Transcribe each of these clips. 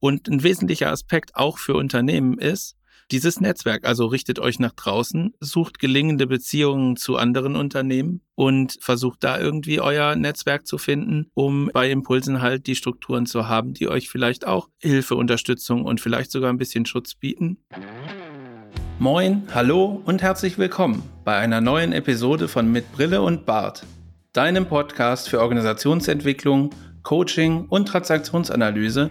Und ein wesentlicher Aspekt auch für Unternehmen ist, dieses Netzwerk. Also richtet euch nach draußen, sucht gelingende Beziehungen zu anderen Unternehmen und versucht da irgendwie euer Netzwerk zu finden, um bei Impulsen halt die Strukturen zu haben, die euch vielleicht auch Hilfe, Unterstützung und vielleicht sogar ein bisschen Schutz bieten. Moin, hallo und herzlich willkommen bei einer neuen Episode von Mit Brille und Bart, deinem Podcast für Organisationsentwicklung, Coaching und Transaktionsanalyse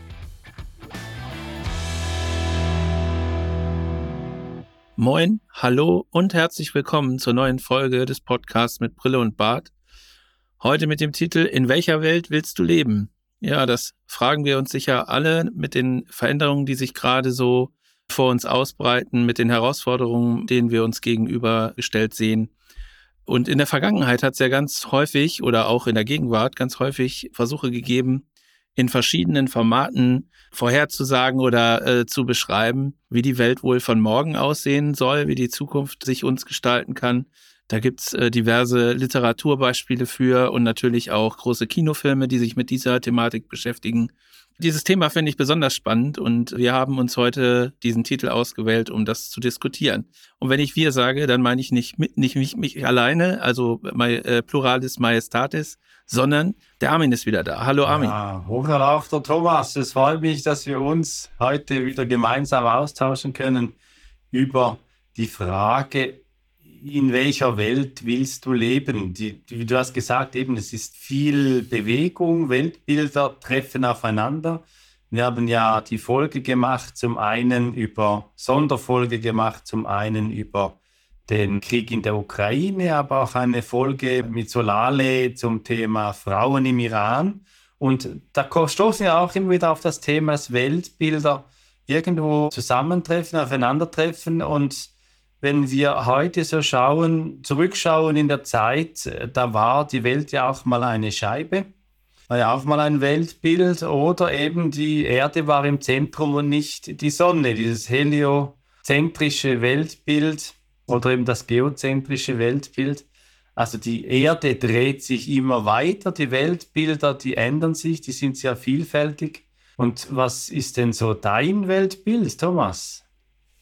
Moin, hallo und herzlich willkommen zur neuen Folge des Podcasts mit Brille und Bart. Heute mit dem Titel In welcher Welt willst du leben? Ja, das fragen wir uns sicher alle mit den Veränderungen, die sich gerade so vor uns ausbreiten, mit den Herausforderungen, denen wir uns gegenübergestellt sehen. Und in der Vergangenheit hat es ja ganz häufig oder auch in der Gegenwart ganz häufig Versuche gegeben, in verschiedenen Formaten vorherzusagen oder äh, zu beschreiben, wie die Welt wohl von morgen aussehen soll, wie die Zukunft sich uns gestalten kann. Da gibt's äh, diverse Literaturbeispiele für und natürlich auch große Kinofilme, die sich mit dieser Thematik beschäftigen. Dieses Thema finde ich besonders spannend und wir haben uns heute diesen Titel ausgewählt, um das zu diskutieren. Und wenn ich wir sage, dann meine ich nicht, nicht mich, mich alleine, also äh, Pluralis Majestatis, sondern der Armin ist wieder da. Hallo Armin. Ja, hochgelaufter Thomas, es freut mich, dass wir uns heute wieder gemeinsam austauschen können über die Frage, in welcher Welt willst du leben? Die, wie du hast gesagt, eben, es ist viel Bewegung, Weltbilder treffen aufeinander. Wir haben ja die Folge gemacht, zum einen über Sonderfolge gemacht, zum einen über den Krieg in der Ukraine, aber auch eine Folge mit Solale zum Thema Frauen im Iran. Und da stoßen wir auch immer wieder auf das Thema, dass Weltbilder irgendwo zusammentreffen, aufeinandertreffen. Und wenn wir heute so schauen, zurückschauen in der Zeit, da war die Welt ja auch mal eine Scheibe, war ja auch mal ein Weltbild. Oder eben die Erde war im Zentrum und nicht die Sonne, dieses heliozentrische Weltbild oder eben das geozentrische Weltbild. Also die Erde dreht sich immer weiter, die Weltbilder, die ändern sich, die sind sehr vielfältig. Und was ist denn so dein Weltbild, Thomas?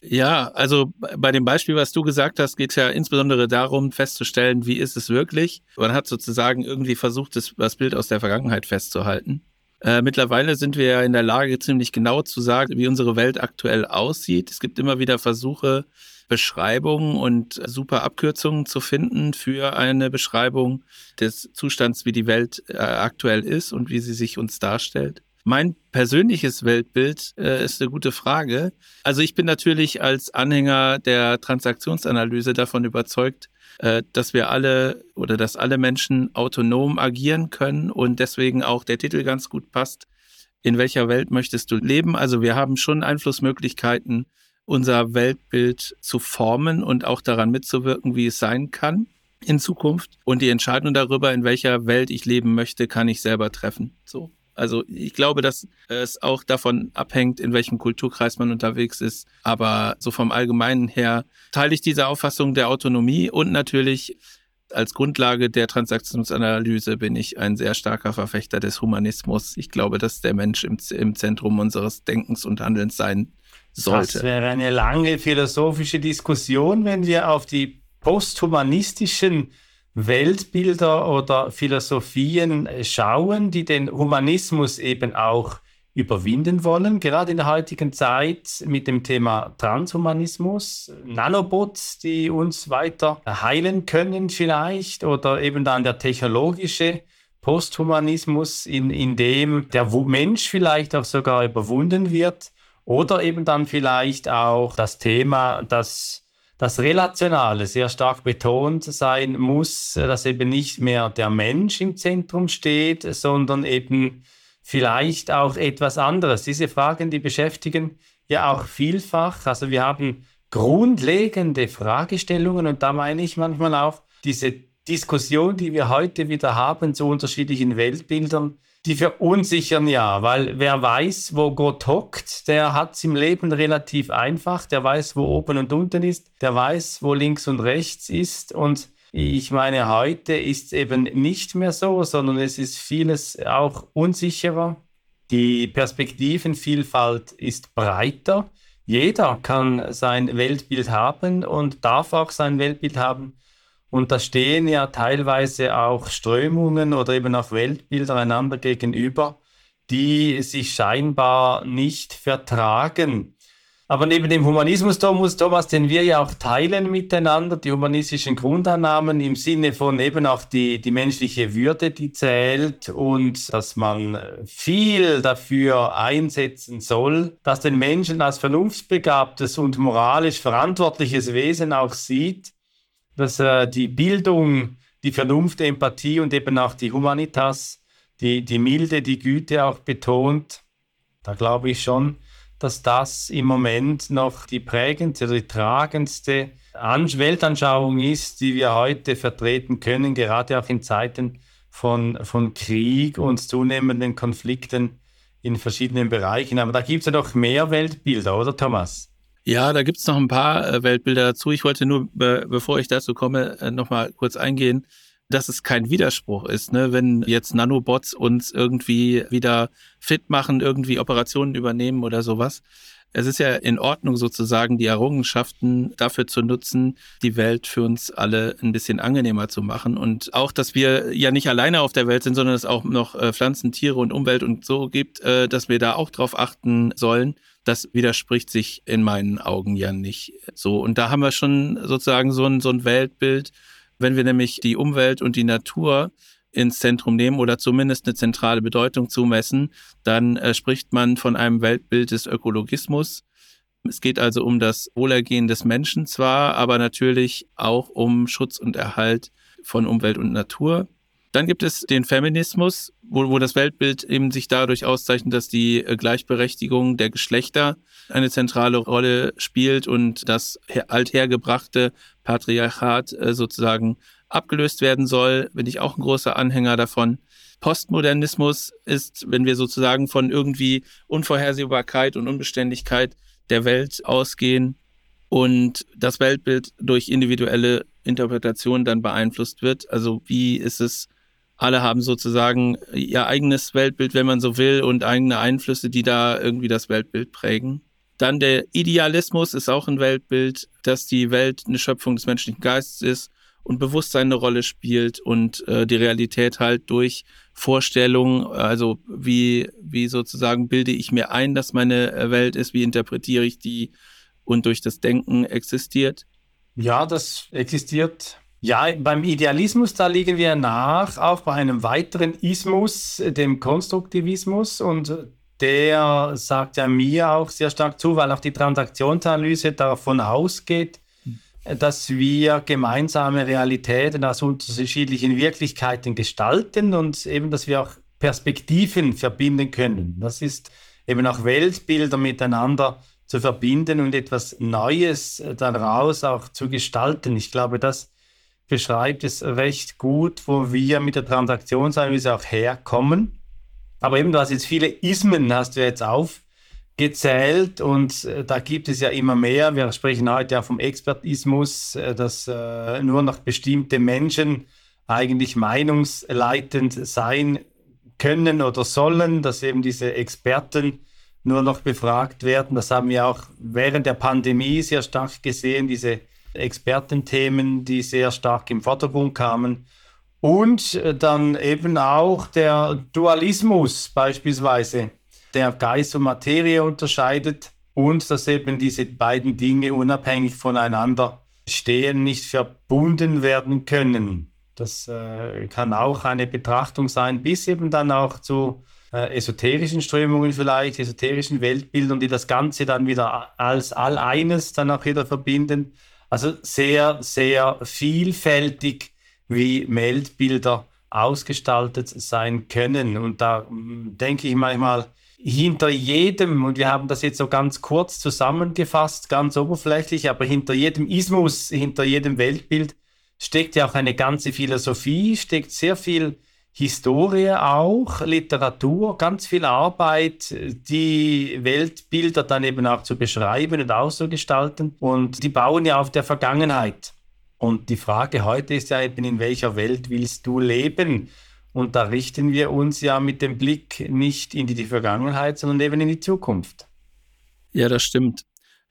Ja, also bei dem Beispiel, was du gesagt hast, geht es ja insbesondere darum, festzustellen, wie ist es wirklich. Man hat sozusagen irgendwie versucht, das, das Bild aus der Vergangenheit festzuhalten. Äh, mittlerweile sind wir ja in der Lage, ziemlich genau zu sagen, wie unsere Welt aktuell aussieht. Es gibt immer wieder Versuche, Beschreibungen und super Abkürzungen zu finden für eine Beschreibung des Zustands, wie die Welt äh, aktuell ist und wie sie sich uns darstellt. Mein persönliches Weltbild äh, ist eine gute Frage. Also ich bin natürlich als Anhänger der Transaktionsanalyse davon überzeugt, dass wir alle oder dass alle Menschen autonom agieren können und deswegen auch der Titel ganz gut passt. In welcher Welt möchtest du leben? Also wir haben schon Einflussmöglichkeiten, unser Weltbild zu formen und auch daran mitzuwirken, wie es sein kann in Zukunft. Und die Entscheidung darüber, in welcher Welt ich leben möchte, kann ich selber treffen. So. Also ich glaube, dass es auch davon abhängt, in welchem Kulturkreis man unterwegs ist. Aber so vom Allgemeinen her teile ich diese Auffassung der Autonomie und natürlich als Grundlage der Transaktionsanalyse bin ich ein sehr starker Verfechter des Humanismus. Ich glaube, dass der Mensch im, im Zentrum unseres Denkens und Handelns sein sollte. Das wäre eine lange philosophische Diskussion, wenn wir auf die posthumanistischen Weltbilder oder Philosophien schauen, die den Humanismus eben auch überwinden wollen, gerade in der heutigen Zeit mit dem Thema Transhumanismus, Nanobots, die uns weiter heilen können vielleicht, oder eben dann der technologische Posthumanismus, in, in dem der Mensch vielleicht auch sogar überwunden wird, oder eben dann vielleicht auch das Thema, das das Relationale sehr stark betont sein muss, dass eben nicht mehr der Mensch im Zentrum steht, sondern eben vielleicht auch etwas anderes. Diese Fragen, die beschäftigen ja auch vielfach. Also wir haben grundlegende Fragestellungen und da meine ich manchmal auch diese Diskussion, die wir heute wieder haben zu unterschiedlichen Weltbildern, die verunsichern ja, weil wer weiß, wo Gott hockt, der hat es im Leben relativ einfach, der weiß, wo oben und unten ist, der weiß, wo links und rechts ist und ich meine, heute ist es eben nicht mehr so, sondern es ist vieles auch unsicherer. Die Perspektivenvielfalt ist breiter. Jeder kann sein Weltbild haben und darf auch sein Weltbild haben. Und da stehen ja teilweise auch Strömungen oder eben auch Weltbilder einander gegenüber, die sich scheinbar nicht vertragen. Aber neben dem Humanismus, Thomas, Thomas, den wir ja auch teilen miteinander, die humanistischen Grundannahmen im Sinne von eben auch die, die menschliche Würde, die zählt und dass man viel dafür einsetzen soll, dass den Menschen als vernunftsbegabtes und moralisch verantwortliches Wesen auch sieht, dass äh, die Bildung, die Vernunft, die Empathie und eben auch die Humanitas, die, die Milde, die Güte auch betont. Da glaube ich schon, dass das im Moment noch die prägendste die tragendste Weltanschauung ist, die wir heute vertreten können, gerade auch in Zeiten von, von Krieg und zunehmenden Konflikten in verschiedenen Bereichen. Aber da gibt es ja noch mehr Weltbilder, oder Thomas? Ja, da gibt es noch ein paar äh, Weltbilder dazu. Ich wollte nur, be bevor ich dazu komme, äh, nochmal kurz eingehen, dass es kein Widerspruch ist, ne? wenn jetzt Nanobots uns irgendwie wieder fit machen, irgendwie Operationen übernehmen oder sowas. Es ist ja in Ordnung sozusagen, die Errungenschaften dafür zu nutzen, die Welt für uns alle ein bisschen angenehmer zu machen. Und auch, dass wir ja nicht alleine auf der Welt sind, sondern es auch noch äh, Pflanzen, Tiere und Umwelt und so gibt, dass wir da auch drauf achten sollen. Das widerspricht sich in meinen Augen ja nicht so. Und da haben wir schon sozusagen so ein, so ein Weltbild, wenn wir nämlich die Umwelt und die Natur ins Zentrum nehmen oder zumindest eine zentrale Bedeutung zumessen, dann äh, spricht man von einem Weltbild des Ökologismus. Es geht also um das Wohlergehen des Menschen zwar, aber natürlich auch um Schutz und Erhalt von Umwelt und Natur. Dann gibt es den Feminismus, wo, wo das Weltbild eben sich dadurch auszeichnet, dass die äh, Gleichberechtigung der Geschlechter eine zentrale Rolle spielt und das althergebrachte Patriarchat äh, sozusagen abgelöst werden soll. Bin ich auch ein großer Anhänger davon. Postmodernismus ist, wenn wir sozusagen von irgendwie Unvorhersehbarkeit und Unbeständigkeit der Welt ausgehen und das Weltbild durch individuelle Interpretation dann beeinflusst wird. Also wie ist es alle haben sozusagen ihr eigenes Weltbild, wenn man so will, und eigene Einflüsse, die da irgendwie das Weltbild prägen. Dann der Idealismus ist auch ein Weltbild, dass die Welt eine Schöpfung des menschlichen Geistes ist und Bewusstsein eine Rolle spielt und äh, die Realität halt durch Vorstellungen, also wie, wie sozusagen bilde ich mir ein, dass meine äh, Welt ist, wie interpretiere ich die und durch das Denken existiert. Ja, das existiert ja, beim Idealismus, da liegen wir nach, auch bei einem weiteren Ismus, dem Konstruktivismus. Und der sagt ja mir auch sehr stark zu, weil auch die Transaktionsanalyse davon ausgeht, dass wir gemeinsame Realitäten aus unterschiedlichen Wirklichkeiten gestalten und eben, dass wir auch Perspektiven verbinden können. Das ist eben auch Weltbilder miteinander zu verbinden und etwas Neues daraus auch zu gestalten. Ich glaube, das beschreibt es recht gut, wo wir mit der Transaktionsanalyse auch herkommen. Aber eben, du hast jetzt viele Ismen, hast du jetzt aufgezählt und äh, da gibt es ja immer mehr. Wir sprechen heute ja vom Expertismus, äh, dass äh, nur noch bestimmte Menschen eigentlich meinungsleitend sein können oder sollen, dass eben diese Experten nur noch befragt werden. Das haben wir auch während der Pandemie sehr stark gesehen, diese Expertenthemen, die sehr stark im Vordergrund kamen. Und äh, dann eben auch der Dualismus beispielsweise, der Geist und Materie unterscheidet und dass eben diese beiden Dinge unabhängig voneinander stehen, nicht verbunden werden können. Das äh, kann auch eine Betrachtung sein, bis eben dann auch zu äh, esoterischen Strömungen vielleicht, esoterischen Weltbildern, die das Ganze dann wieder als All-Eines dann auch wieder verbinden. Also sehr, sehr vielfältig, wie Weltbilder ausgestaltet sein können. Und da hm, denke ich manchmal, hinter jedem, und wir haben das jetzt so ganz kurz zusammengefasst, ganz oberflächlich, aber hinter jedem Ismus, hinter jedem Weltbild steckt ja auch eine ganze Philosophie, steckt sehr viel Historie auch, Literatur, ganz viel Arbeit, die Weltbilder dann eben auch zu beschreiben und auszugestalten. Und die bauen ja auf der Vergangenheit. Und die Frage heute ist ja eben, in welcher Welt willst du leben? Und da richten wir uns ja mit dem Blick nicht in die Vergangenheit, sondern eben in die Zukunft. Ja, das stimmt.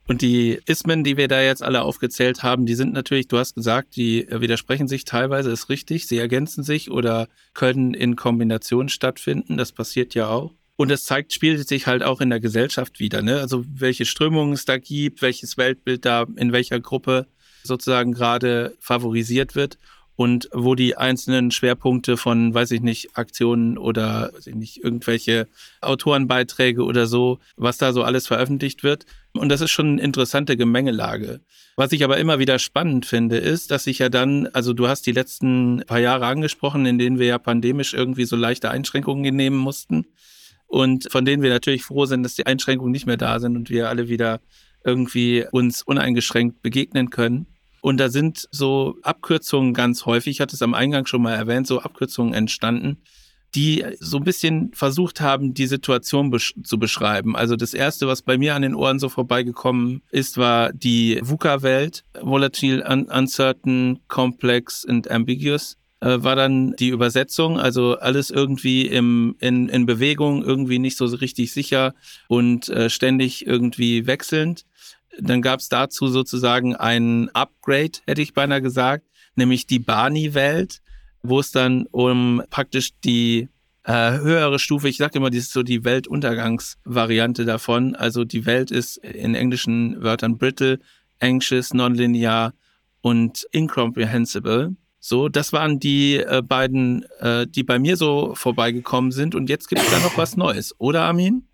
Und die Ismen, die wir da jetzt alle aufgezählt haben, die sind natürlich, du hast gesagt, die widersprechen sich teilweise, ist richtig, sie ergänzen sich oder können in Kombination stattfinden. Das passiert ja auch. Und es zeigt, spielt sich halt auch in der Gesellschaft wieder, ne? Also welche Strömungen es da gibt, welches Weltbild da in welcher Gruppe sozusagen gerade favorisiert wird und wo die einzelnen Schwerpunkte von, weiß ich nicht, Aktionen oder weiß ich nicht, irgendwelche Autorenbeiträge oder so, was da so alles veröffentlicht wird. Und das ist schon eine interessante Gemengelage. Was ich aber immer wieder spannend finde, ist, dass sich ja dann, also du hast die letzten paar Jahre angesprochen, in denen wir ja pandemisch irgendwie so leichte Einschränkungen nehmen mussten und von denen wir natürlich froh sind, dass die Einschränkungen nicht mehr da sind und wir alle wieder irgendwie uns uneingeschränkt begegnen können. Und da sind so Abkürzungen ganz häufig, ich hatte es am Eingang schon mal erwähnt, so Abkürzungen entstanden, die so ein bisschen versucht haben, die Situation besch zu beschreiben. Also das erste, was bei mir an den Ohren so vorbeigekommen ist, war die VUCA-Welt, Volatile, Un Uncertain, Complex and Ambiguous äh, war dann die Übersetzung, also alles irgendwie im, in, in Bewegung, irgendwie nicht so richtig sicher und äh, ständig irgendwie wechselnd. Dann gab es dazu sozusagen ein Upgrade, hätte ich beinahe gesagt, nämlich die Barney-Welt, wo es dann um praktisch die äh, höhere Stufe, ich sage immer, das ist so die Weltuntergangsvariante davon. Also die Welt ist in englischen Wörtern brittle, anxious, nonlinear und incomprehensible. So, das waren die äh, beiden, äh, die bei mir so vorbeigekommen sind. Und jetzt gibt es da noch was Neues, oder Armin?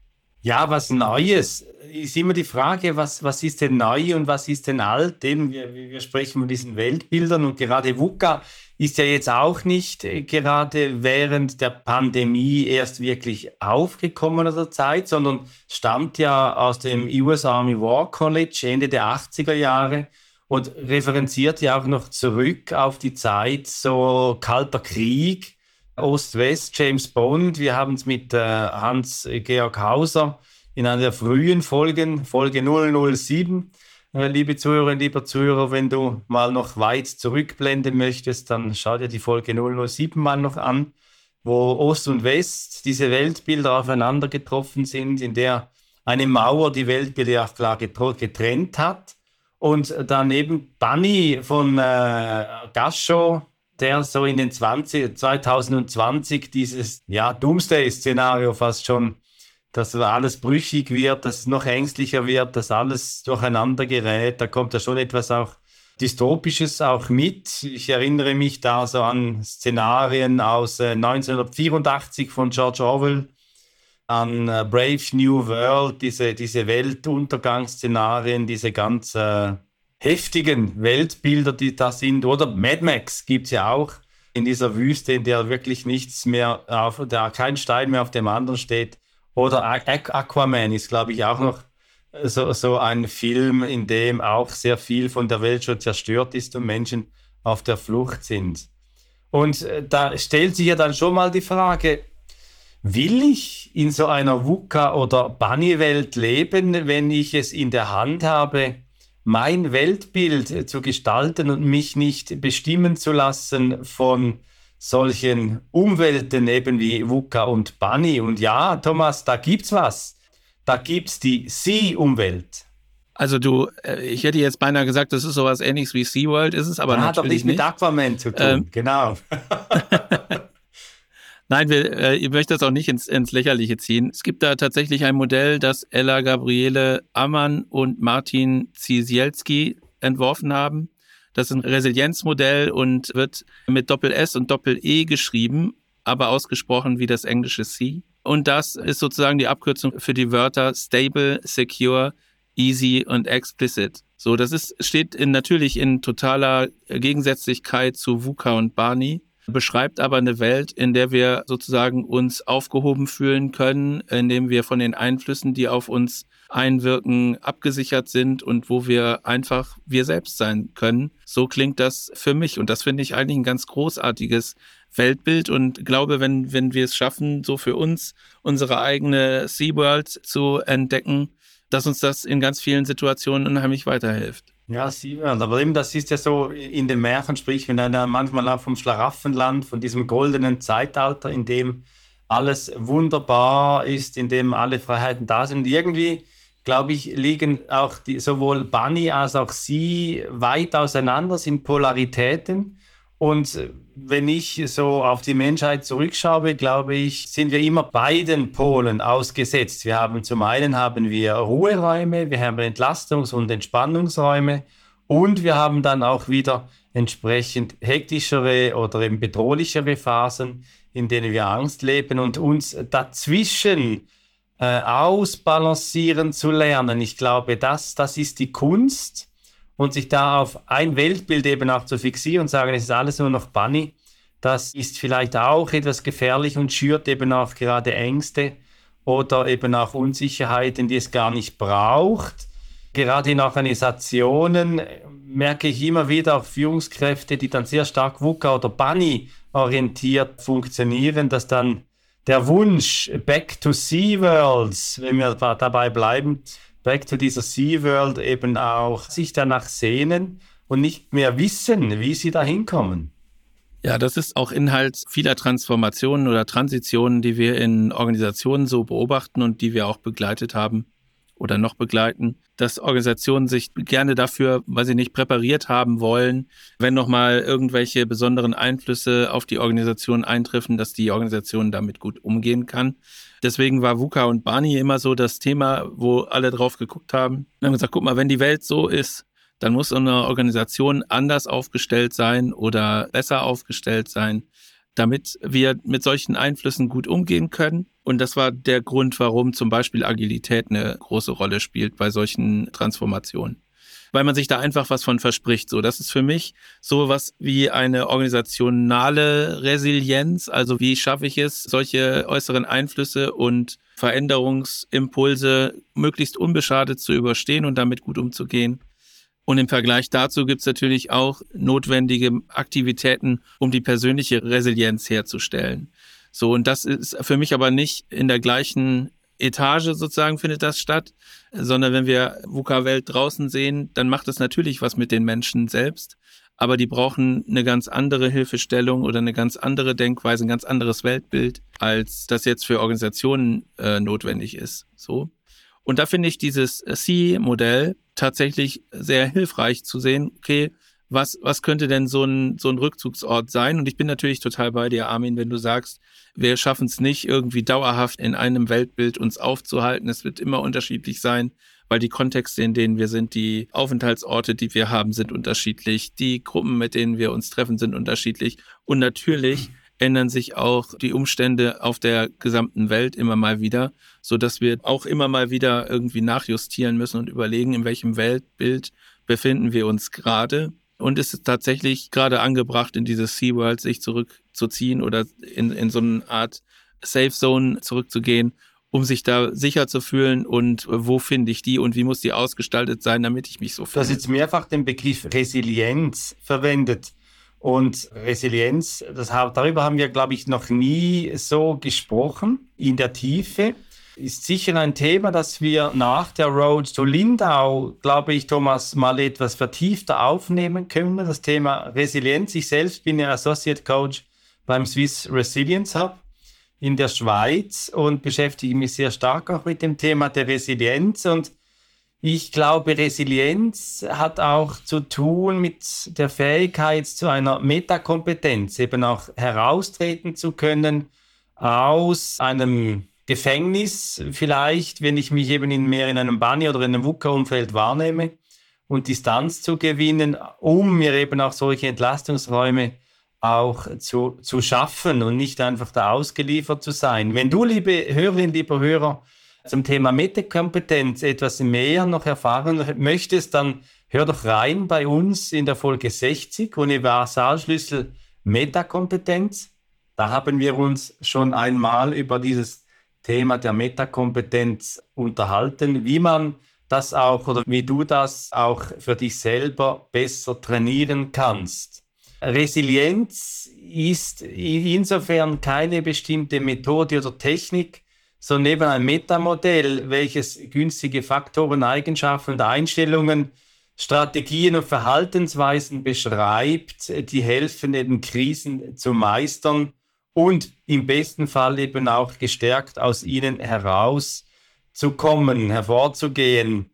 Ja, was Neues. Ist immer die Frage, was, was ist denn neu und was ist denn alt? Eben, wir, wir sprechen von diesen Weltbildern und gerade VUCA ist ja jetzt auch nicht äh, gerade während der Pandemie erst wirklich aufgekommen oder Zeit, sondern stammt ja aus dem US Army War College Ende der 80er Jahre und referenziert ja auch noch zurück auf die Zeit so Kalter Krieg Ost-West, James Bond. Wir haben es mit äh, Hans-Georg Hauser in einer der frühen Folgen, Folge 007. Äh, liebe Zuhörerinnen, lieber Zuhörer, wenn du mal noch weit zurückblenden möchtest, dann schau dir die Folge 007 mal noch an, wo Ost und West, diese Weltbilder aufeinander getroffen sind, in der eine Mauer die Weltbilder klar getrennt hat. Und daneben Bunny von äh, Gascho, der so in den 20, 2020 dieses ja, Doomsday-Szenario fast schon, dass alles brüchig wird, dass es noch ängstlicher wird, dass alles durcheinander gerät. Da kommt ja schon etwas auch Dystopisches auch mit. Ich erinnere mich da so an Szenarien aus äh, 1984 von George Orwell, an äh, Brave New World, diese, diese Weltuntergangsszenarien, diese ganz äh, heftigen Weltbilder, die da sind. Oder Mad Max gibt es ja auch in dieser Wüste, in der wirklich nichts mehr, auf, da kein Stein mehr auf dem anderen steht. Oder Aquaman ist, glaube ich, auch noch so, so ein Film, in dem auch sehr viel von der Welt schon zerstört ist und Menschen auf der Flucht sind. Und äh, da stellt sich ja dann schon mal die Frage, will ich in so einer VUCA- oder Bunny-Welt leben, wenn ich es in der Hand habe, mein Weltbild zu gestalten und mich nicht bestimmen zu lassen von solchen Umwelten eben wie VUCA und Bunny. Und ja, Thomas, da gibt's was. Da gibt's die Sea-Umwelt. Also du, äh, ich hätte jetzt beinahe gesagt, das ist sowas ähnliches wie SeaWorld, ist es aber ja, natürlich hat doch nicht mit Aquaman zu tun, ähm, genau. Nein, wir, äh, ich möchte das auch nicht ins, ins Lächerliche ziehen. Es gibt da tatsächlich ein Modell, das Ella Gabriele Ammann und Martin Zisielski entworfen haben. Das ist ein Resilienzmodell und wird mit Doppel-S und Doppel-E geschrieben, aber ausgesprochen wie das englische C. Und das ist sozusagen die Abkürzung für die Wörter stable, secure, easy und explicit. So, das ist, steht in, natürlich in totaler Gegensätzlichkeit zu VUCA und Barney. Beschreibt aber eine Welt, in der wir sozusagen uns aufgehoben fühlen können, in dem wir von den Einflüssen, die auf uns einwirken, abgesichert sind und wo wir einfach wir selbst sein können. So klingt das für mich und das finde ich eigentlich ein ganz großartiges Weltbild und glaube, wenn, wenn wir es schaffen, so für uns unsere eigene SeaWorld zu entdecken, dass uns das in ganz vielen Situationen unheimlich weiterhilft. Ja, SeaWorld, aber eben das ist ja so in den Märchen, sprich, wenn einer manchmal auch vom Schlaraffenland, von diesem goldenen Zeitalter, in dem alles wunderbar ist, in dem alle Freiheiten da sind. irgendwie, glaube ich, liegen auch die, sowohl Bunny als auch sie weit auseinander, sind Polaritäten. Und wenn ich so auf die Menschheit zurückschaue, glaube ich, sind wir immer beiden Polen ausgesetzt. Wir haben zum einen haben wir Ruheräume, wir haben Entlastungs- und Entspannungsräume und wir haben dann auch wieder entsprechend hektischere oder eben bedrohlichere Phasen, in denen wir Angst leben und uns dazwischen äh, ausbalancieren zu lernen. Ich glaube, das, das ist die Kunst und sich da auf ein Weltbild eben auch zu fixieren und sagen, es ist alles nur noch Bunny, das ist vielleicht auch etwas gefährlich und schürt eben auch gerade Ängste oder eben auch Unsicherheiten, die es gar nicht braucht. Gerade in Organisationen merke ich immer wieder auch Führungskräfte, die dann sehr stark VUCA oder Bunny orientiert funktionieren, dass dann der Wunsch Back to Sea Worlds, wenn wir dabei bleiben, back to dieser Sea World eben auch sich danach sehnen und nicht mehr wissen, wie sie da hinkommen. Ja, das ist auch Inhalt vieler Transformationen oder Transitionen, die wir in Organisationen so beobachten und die wir auch begleitet haben oder noch begleiten, dass Organisationen sich gerne dafür, weil sie nicht präpariert haben wollen, wenn nochmal irgendwelche besonderen Einflüsse auf die Organisation eintreffen, dass die Organisation damit gut umgehen kann. Deswegen war VUCA und Barney immer so das Thema, wo alle drauf geguckt haben und haben gesagt, guck mal, wenn die Welt so ist, dann muss eine Organisation anders aufgestellt sein oder besser aufgestellt sein, damit wir mit solchen Einflüssen gut umgehen können. Und das war der Grund, warum zum Beispiel Agilität eine große Rolle spielt bei solchen Transformationen. Weil man sich da einfach was von verspricht. So, das ist für mich so was wie eine organisationale Resilienz. Also wie schaffe ich es, solche äußeren Einflüsse und Veränderungsimpulse möglichst unbeschadet zu überstehen und damit gut umzugehen. Und im Vergleich dazu gibt es natürlich auch notwendige Aktivitäten, um die persönliche Resilienz herzustellen. So, und das ist für mich aber nicht in der gleichen Etage sozusagen findet das statt, sondern wenn wir VUCA-Welt draußen sehen, dann macht es natürlich was mit den Menschen selbst. Aber die brauchen eine ganz andere Hilfestellung oder eine ganz andere Denkweise, ein ganz anderes Weltbild, als das jetzt für Organisationen äh, notwendig ist. So. Und da finde ich dieses C-Modell tatsächlich sehr hilfreich zu sehen, okay, was, was könnte denn so ein, so ein Rückzugsort sein? Und ich bin natürlich total bei dir, Armin, wenn du sagst, wir schaffen es nicht, irgendwie dauerhaft in einem Weltbild uns aufzuhalten. Es wird immer unterschiedlich sein, weil die Kontexte, in denen wir sind, die Aufenthaltsorte, die wir haben, sind unterschiedlich. Die Gruppen, mit denen wir uns treffen, sind unterschiedlich. Und natürlich ändern sich auch die Umstände auf der gesamten Welt immer mal wieder, so dass wir auch immer mal wieder irgendwie nachjustieren müssen und überlegen, in welchem Weltbild befinden wir uns gerade. Und ist es tatsächlich gerade angebracht, in diese SeaWorld sich zurückzuziehen oder in, in so eine Art Safe Zone zurückzugehen, um sich da sicher zu fühlen und wo finde ich die und wie muss die ausgestaltet sein, damit ich mich so fühle. Du hast jetzt mehrfach den Begriff Resilienz verwendet. Und Resilienz, das, darüber haben wir, glaube ich, noch nie so gesprochen in der Tiefe. Ist sicher ein Thema, das wir nach der Road to Lindau, glaube ich, Thomas, mal etwas vertiefter aufnehmen können. Das Thema Resilienz. Ich selbst bin ja Associate Coach beim Swiss Resilience Hub in der Schweiz und beschäftige mich sehr stark auch mit dem Thema der Resilienz. Und ich glaube, Resilienz hat auch zu tun mit der Fähigkeit zu einer Metakompetenz, eben auch heraustreten zu können aus einem Gefängnis, vielleicht, wenn ich mich eben in mehr in einem Bunny oder in einem VUCA-Umfeld wahrnehme und Distanz zu gewinnen, um mir eben auch solche Entlastungsräume auch zu, zu schaffen und nicht einfach da ausgeliefert zu sein. Wenn du, liebe Hörerin, lieber Hörer, zum Thema Metakompetenz etwas mehr noch erfahren möchtest, dann hör doch rein bei uns in der Folge 60, Universalschlüssel Metakompetenz. Da haben wir uns schon einmal über dieses Thema der Metakompetenz unterhalten, wie man das auch oder wie du das auch für dich selber besser trainieren kannst. Resilienz ist insofern keine bestimmte Methode oder Technik, sondern eben ein Metamodell, welches günstige Faktoren, Eigenschaften und Einstellungen, Strategien und Verhaltensweisen beschreibt, die helfen eben Krisen zu meistern und im besten Fall eben auch gestärkt aus ihnen herauszukommen, hervorzugehen.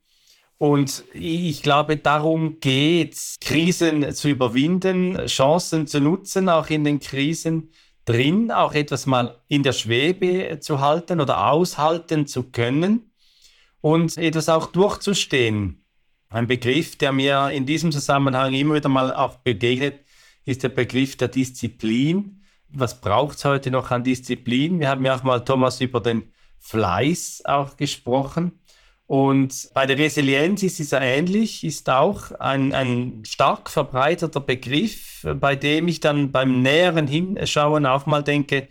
Und ich glaube, darum geht es, Krisen zu überwinden, Chancen zu nutzen, auch in den Krisen drin, auch etwas mal in der Schwebe zu halten oder aushalten zu können und etwas auch durchzustehen. Ein Begriff, der mir in diesem Zusammenhang immer wieder mal auch begegnet, ist der Begriff der Disziplin. Was braucht es heute noch an Disziplin? Wir haben ja auch mal, Thomas, über den Fleiß auch gesprochen. Und bei der Resilienz ist es ähnlich, ist auch ein, ein stark verbreiteter Begriff, bei dem ich dann beim näheren Hinschauen auch mal denke,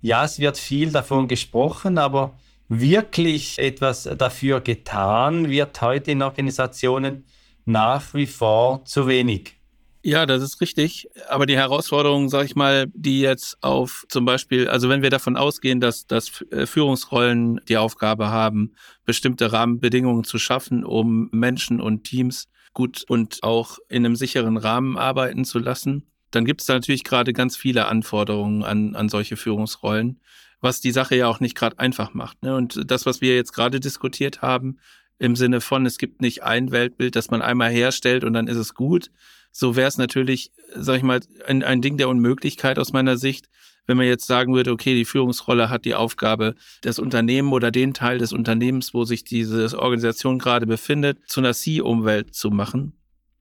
ja, es wird viel davon gesprochen, aber wirklich etwas dafür getan wird heute in Organisationen nach wie vor zu wenig. Ja, das ist richtig. Aber die Herausforderung, sag ich mal, die jetzt auf zum Beispiel, also wenn wir davon ausgehen, dass, dass äh, Führungsrollen die Aufgabe haben, bestimmte Rahmenbedingungen zu schaffen, um Menschen und Teams gut und auch in einem sicheren Rahmen arbeiten zu lassen, dann gibt es da natürlich gerade ganz viele Anforderungen an, an solche Führungsrollen, was die Sache ja auch nicht gerade einfach macht. Ne? Und das, was wir jetzt gerade diskutiert haben, im Sinne von, es gibt nicht ein Weltbild, das man einmal herstellt und dann ist es gut, so wäre es natürlich, sag ich mal, ein, ein Ding der Unmöglichkeit aus meiner Sicht, wenn man jetzt sagen würde, okay, die Führungsrolle hat die Aufgabe, das Unternehmen oder den Teil des Unternehmens, wo sich diese Organisation gerade befindet, zu einer C-Umwelt zu machen,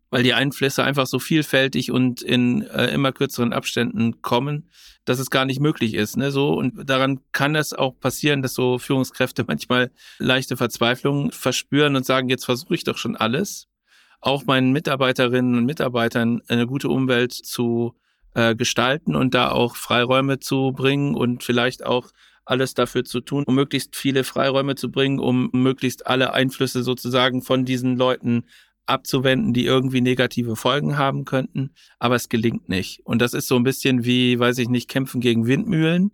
weil die Einflüsse einfach so vielfältig und in äh, immer kürzeren Abständen kommen, dass es gar nicht möglich ist. Ne? So, und daran kann es auch passieren, dass so Führungskräfte manchmal leichte Verzweiflung verspüren und sagen, jetzt versuche ich doch schon alles auch meinen Mitarbeiterinnen und Mitarbeitern eine gute Umwelt zu äh, gestalten und da auch Freiräume zu bringen und vielleicht auch alles dafür zu tun, um möglichst viele Freiräume zu bringen, um möglichst alle Einflüsse sozusagen von diesen Leuten abzuwenden, die irgendwie negative Folgen haben könnten. Aber es gelingt nicht. Und das ist so ein bisschen wie, weiß ich nicht, Kämpfen gegen Windmühlen.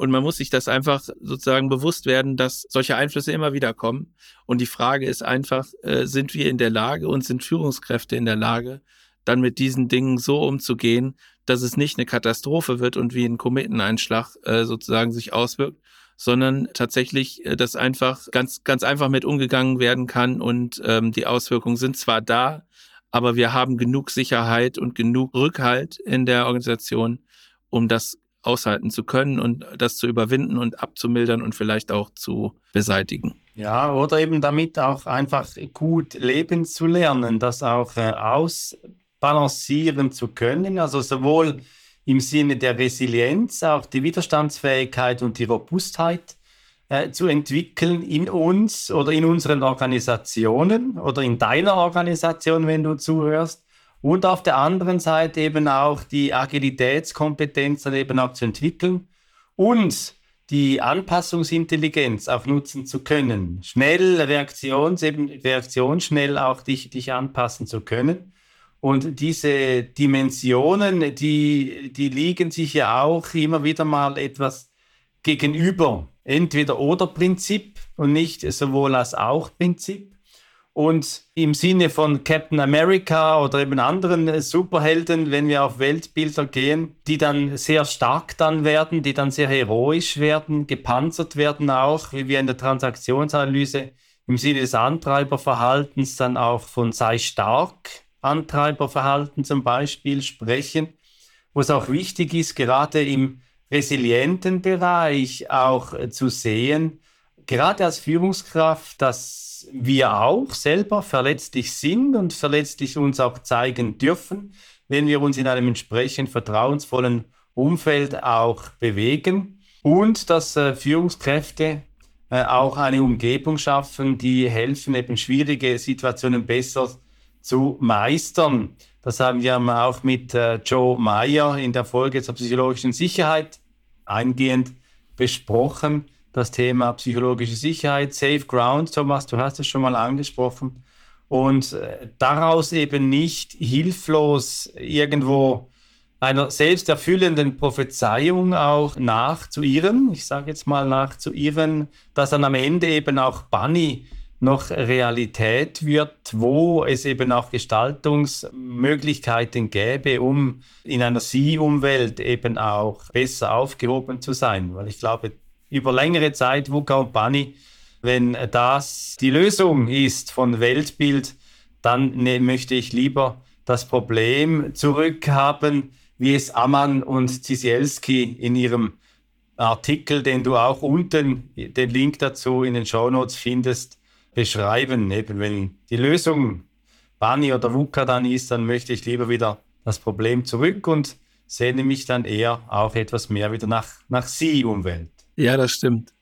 Und man muss sich das einfach sozusagen bewusst werden, dass solche Einflüsse immer wieder kommen. Und die Frage ist einfach, äh, sind wir in der Lage und sind Führungskräfte in der Lage, dann mit diesen Dingen so umzugehen, dass es nicht eine Katastrophe wird und wie ein Kometeneinschlag äh, sozusagen sich auswirkt, sondern tatsächlich, äh, dass einfach ganz, ganz einfach mit umgegangen werden kann und ähm, die Auswirkungen sind zwar da, aber wir haben genug Sicherheit und genug Rückhalt in der Organisation, um das aushalten zu können und das zu überwinden und abzumildern und vielleicht auch zu beseitigen. Ja, oder eben damit auch einfach gut leben zu lernen, das auch äh, ausbalancieren zu können, also sowohl im Sinne der Resilienz, auch die Widerstandsfähigkeit und die Robustheit äh, zu entwickeln in uns oder in unseren Organisationen oder in deiner Organisation, wenn du zuhörst, und auf der anderen Seite eben auch die Agilitätskompetenz dann eben auch zu entwickeln und die Anpassungsintelligenz auch nutzen zu können. Schnell Reaktions, eben reaktionsschnell auch dich, dich anpassen zu können. Und diese Dimensionen, die, die liegen sich ja auch immer wieder mal etwas gegenüber. Entweder oder Prinzip und nicht sowohl als auch Prinzip. Und im Sinne von Captain America oder eben anderen Superhelden, wenn wir auf Weltbilder gehen, die dann sehr stark dann werden, die dann sehr heroisch werden, gepanzert werden auch, wie wir in der Transaktionsanalyse im Sinne des Antreiberverhaltens dann auch von sei stark Antreiberverhalten zum Beispiel sprechen, wo es auch wichtig ist, gerade im resilienten Bereich auch zu sehen, gerade als Führungskraft, dass wir auch selber verletzlich sind und verletzlich uns auch zeigen dürfen, wenn wir uns in einem entsprechend vertrauensvollen Umfeld auch bewegen und dass äh, Führungskräfte äh, auch eine Umgebung schaffen, die helfen, eben schwierige Situationen besser zu meistern. Das haben wir auch mit äh, Joe Meyer in der Folge zur psychologischen Sicherheit eingehend besprochen. Das Thema psychologische Sicherheit, Safe Ground, Thomas, du hast es schon mal angesprochen. Und äh, daraus eben nicht hilflos irgendwo einer selbsterfüllenden Prophezeiung auch nachzuirren, ich sage jetzt mal nachzuirren, dass dann am Ende eben auch Bunny noch Realität wird, wo es eben auch Gestaltungsmöglichkeiten gäbe, um in einer Sie-Umwelt eben auch besser aufgehoben zu sein. Weil ich glaube, über längere Zeit, Wuka und Bunny, wenn das die Lösung ist von Weltbild, dann ne, möchte ich lieber das Problem zurückhaben, wie es Amann und Zisielski in ihrem Artikel, den du auch unten, den Link dazu in den Show Notes findest, beschreiben. Eben wenn die Lösung Bani oder VUCA dann ist, dann möchte ich lieber wieder das Problem zurück und sehne mich dann eher auch etwas mehr wieder nach, nach Sie-Umwelt. Ja, das stimmt.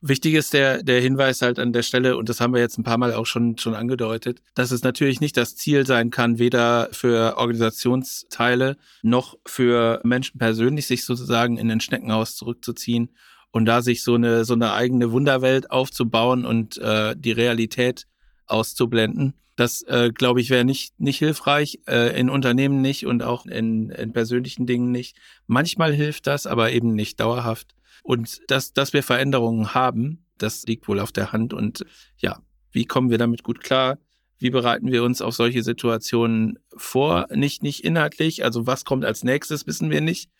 Wichtig ist der, der Hinweis halt an der Stelle, und das haben wir jetzt ein paar Mal auch schon, schon angedeutet, dass es natürlich nicht das Ziel sein kann, weder für Organisationsteile noch für Menschen persönlich, sich sozusagen in ein Schneckenhaus zurückzuziehen und da sich so eine, so eine eigene Wunderwelt aufzubauen und äh, die Realität auszublenden. Das, äh, glaube ich, wäre nicht, nicht hilfreich, äh, in Unternehmen nicht und auch in, in persönlichen Dingen nicht. Manchmal hilft das, aber eben nicht dauerhaft. Und dass, dass wir Veränderungen haben, das liegt wohl auf der Hand. Und ja, wie kommen wir damit gut klar? Wie bereiten wir uns auf solche Situationen vor? Nicht, nicht inhaltlich, also was kommt als nächstes, wissen wir nicht.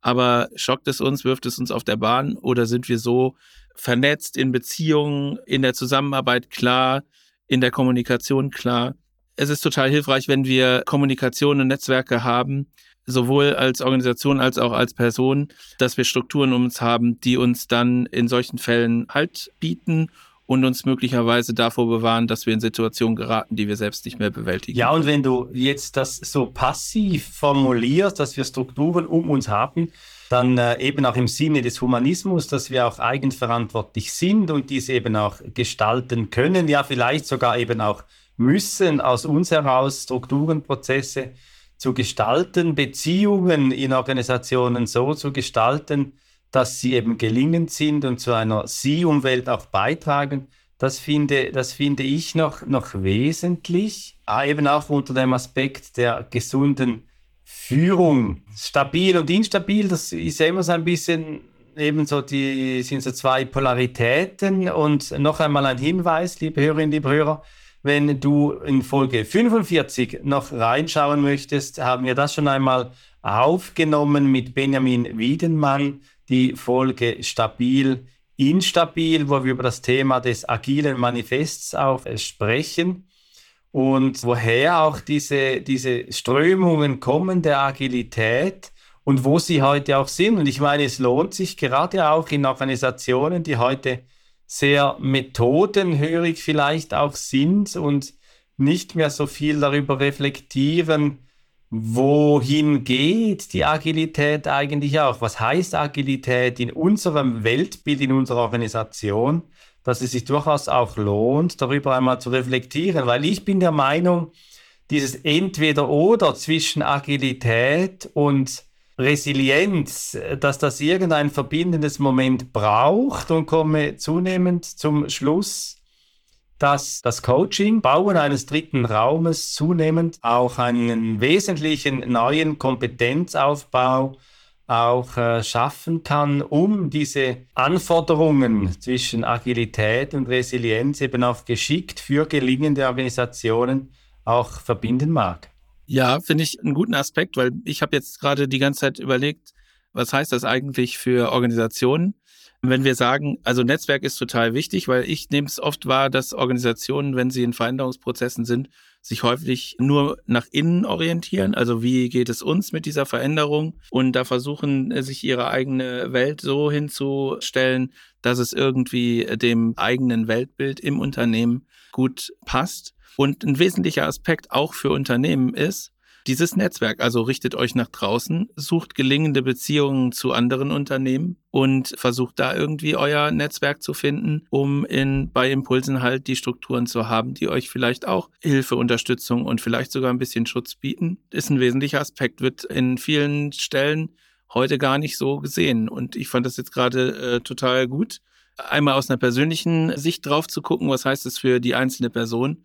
Aber schockt es uns, wirft es uns auf der Bahn oder sind wir so vernetzt in Beziehungen, in der Zusammenarbeit klar, in der Kommunikation klar? Es ist total hilfreich, wenn wir Kommunikation und Netzwerke haben, sowohl als Organisation als auch als Person, dass wir Strukturen um uns haben, die uns dann in solchen Fällen Halt bieten und uns möglicherweise davor bewahren, dass wir in Situationen geraten, die wir selbst nicht mehr bewältigen. Ja, und wenn du jetzt das so passiv formulierst, dass wir Strukturen um uns haben, dann äh, eben auch im Sinne des Humanismus, dass wir auch eigenverantwortlich sind und diese eben auch gestalten können, ja vielleicht sogar eben auch müssen aus uns heraus Strukturen, Prozesse zu gestalten, Beziehungen in Organisationen so zu gestalten, dass sie eben gelingend sind und zu einer Sie-Umwelt auch beitragen. Das finde, das finde ich noch, noch wesentlich, ah, eben auch unter dem Aspekt der gesunden Führung. Stabil und instabil, das ist ja immer so ein bisschen eben so die, sind so zwei Polaritäten. Und noch einmal ein Hinweis, liebe Hörerinnen, liebe Hörer, wenn du in Folge 45 noch reinschauen möchtest, haben wir das schon einmal aufgenommen mit Benjamin Wiedenmann, die Folge Stabil, Instabil, wo wir über das Thema des agilen Manifests auch sprechen und woher auch diese, diese Strömungen kommen der Agilität und wo sie heute auch sind. Und ich meine, es lohnt sich gerade auch in Organisationen, die heute sehr methodenhörig vielleicht auch sind und nicht mehr so viel darüber reflektieren, wohin geht die Agilität eigentlich auch? Was heißt Agilität in unserem Weltbild, in unserer Organisation? Dass es sich durchaus auch lohnt, darüber einmal zu reflektieren, weil ich bin der Meinung, dieses Entweder-Oder zwischen Agilität und Resilienz, dass das irgendein verbindendes Moment braucht und komme zunehmend zum Schluss, dass das Coaching, Bauen eines dritten Raumes zunehmend auch einen wesentlichen neuen Kompetenzaufbau auch äh, schaffen kann, um diese Anforderungen zwischen Agilität und Resilienz eben auch geschickt für gelingende Organisationen auch verbinden mag. Ja, finde ich einen guten Aspekt, weil ich habe jetzt gerade die ganze Zeit überlegt, was heißt das eigentlich für Organisationen? Wenn wir sagen, also Netzwerk ist total wichtig, weil ich nehme es oft wahr, dass Organisationen, wenn sie in Veränderungsprozessen sind, sich häufig nur nach innen orientieren. Also wie geht es uns mit dieser Veränderung? Und da versuchen, sich ihre eigene Welt so hinzustellen, dass es irgendwie dem eigenen Weltbild im Unternehmen gut passt. Und ein wesentlicher Aspekt auch für Unternehmen ist, dieses Netzwerk. Also richtet euch nach draußen, sucht gelingende Beziehungen zu anderen Unternehmen und versucht da irgendwie euer Netzwerk zu finden, um in, bei Impulsen halt die Strukturen zu haben, die euch vielleicht auch Hilfe, Unterstützung und vielleicht sogar ein bisschen Schutz bieten. Ist ein wesentlicher Aspekt, wird in vielen Stellen heute gar nicht so gesehen. Und ich fand das jetzt gerade äh, total gut, einmal aus einer persönlichen Sicht drauf zu gucken, was heißt es für die einzelne Person,